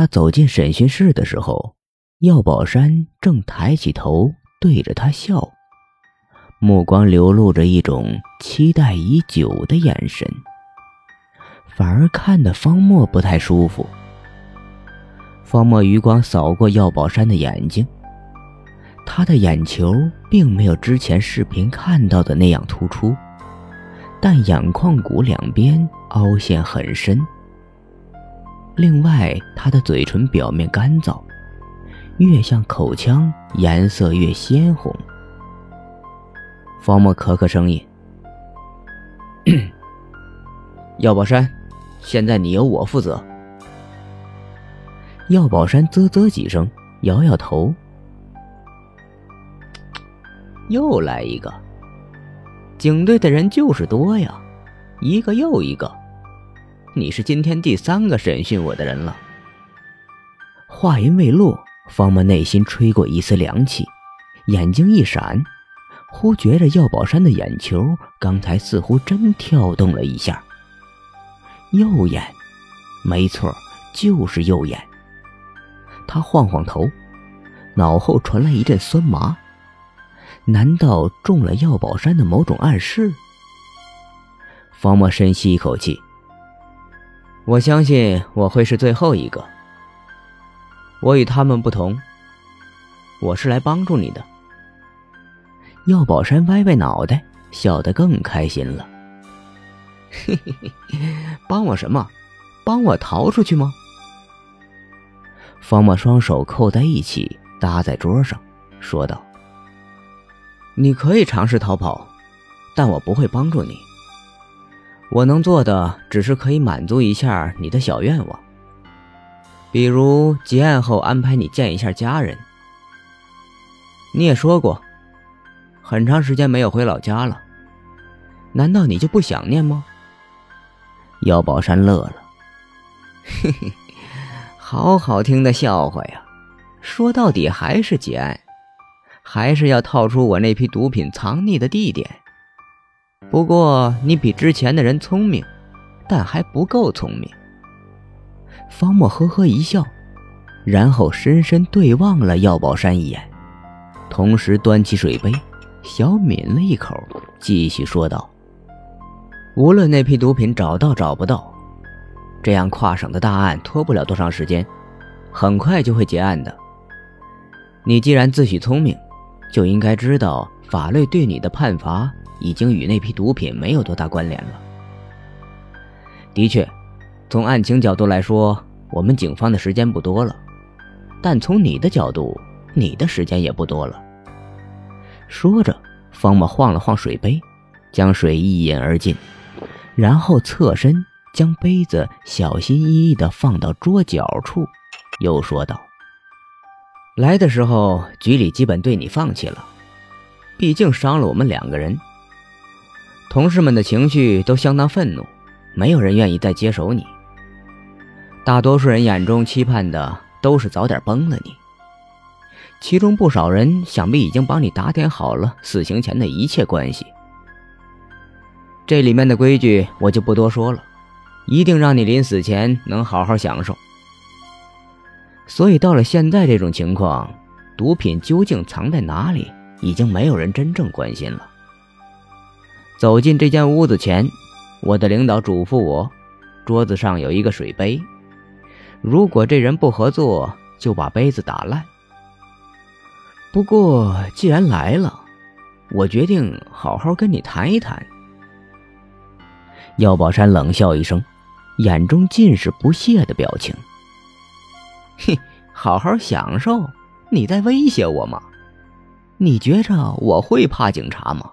他走进审讯室的时候，药宝山正抬起头对着他笑，目光流露着一种期待已久的眼神，反而看得方墨不太舒服。方墨余光扫过药宝山的眼睛，他的眼球并没有之前视频看到的那样突出，但眼眶骨两边凹陷很深。另外，他的嘴唇表面干燥，越向口腔颜色越鲜红。方墨咳咳声音：“药宝山，现在你由我负责。”药宝山啧啧几声，摇摇头。又来一个。警队的人就是多呀，一个又一个。你是今天第三个审讯我的人了。话音未落，方墨内心吹过一丝凉气，眼睛一闪，忽觉着药宝山的眼球刚才似乎真跳动了一下。右眼，没错，就是右眼。他晃晃头，脑后传来一阵酸麻。难道中了药宝山的某种暗示？方墨深吸一口气。我相信我会是最后一个。我与他们不同，我是来帮助你的。药宝山歪歪脑袋，笑得更开心了。嘿嘿嘿，帮我什么？帮我逃出去吗？方墨双手扣在一起，搭在桌上，说道：“你可以尝试逃跑，但我不会帮助你。我能做的只是可以满足一下你的小愿望，比如结案后安排你见一下家人。你也说过，很长时间没有回老家了，难道你就不想念吗？”姚宝山乐了，嘿嘿。好好听的笑话呀！说到底还是结案，还是要套出我那批毒品藏匿的地点。不过你比之前的人聪明，但还不够聪明。方墨呵呵一笑，然后深深对望了药宝山一眼，同时端起水杯，小抿了一口，继续说道：“无论那批毒品找到找不到。”这样跨省的大案拖不了多长时间，很快就会结案的。你既然自诩聪明，就应该知道法律对你的判罚已经与那批毒品没有多大关联了。的确，从案情角度来说，我们警方的时间不多了，但从你的角度，你的时间也不多了。说着，方墨晃了晃水杯，将水一饮而尽，然后侧身。将杯子小心翼翼地放到桌角处，又说道：“来的时候，局里基本对你放弃了，毕竟伤了我们两个人。同事们的情绪都相当愤怒，没有人愿意再接手你。大多数人眼中期盼的都是早点崩了你。其中不少人想必已经帮你打点好了死刑前的一切关系。这里面的规矩我就不多说了。”一定让你临死前能好好享受。所以到了现在这种情况，毒品究竟藏在哪里，已经没有人真正关心了。走进这间屋子前，我的领导嘱咐我，桌子上有一个水杯，如果这人不合作，就把杯子打烂。不过既然来了，我决定好好跟你谈一谈。药宝山冷笑一声。眼中尽是不屑的表情。嘿，好好享受？你在威胁我吗？你觉着我会怕警察吗？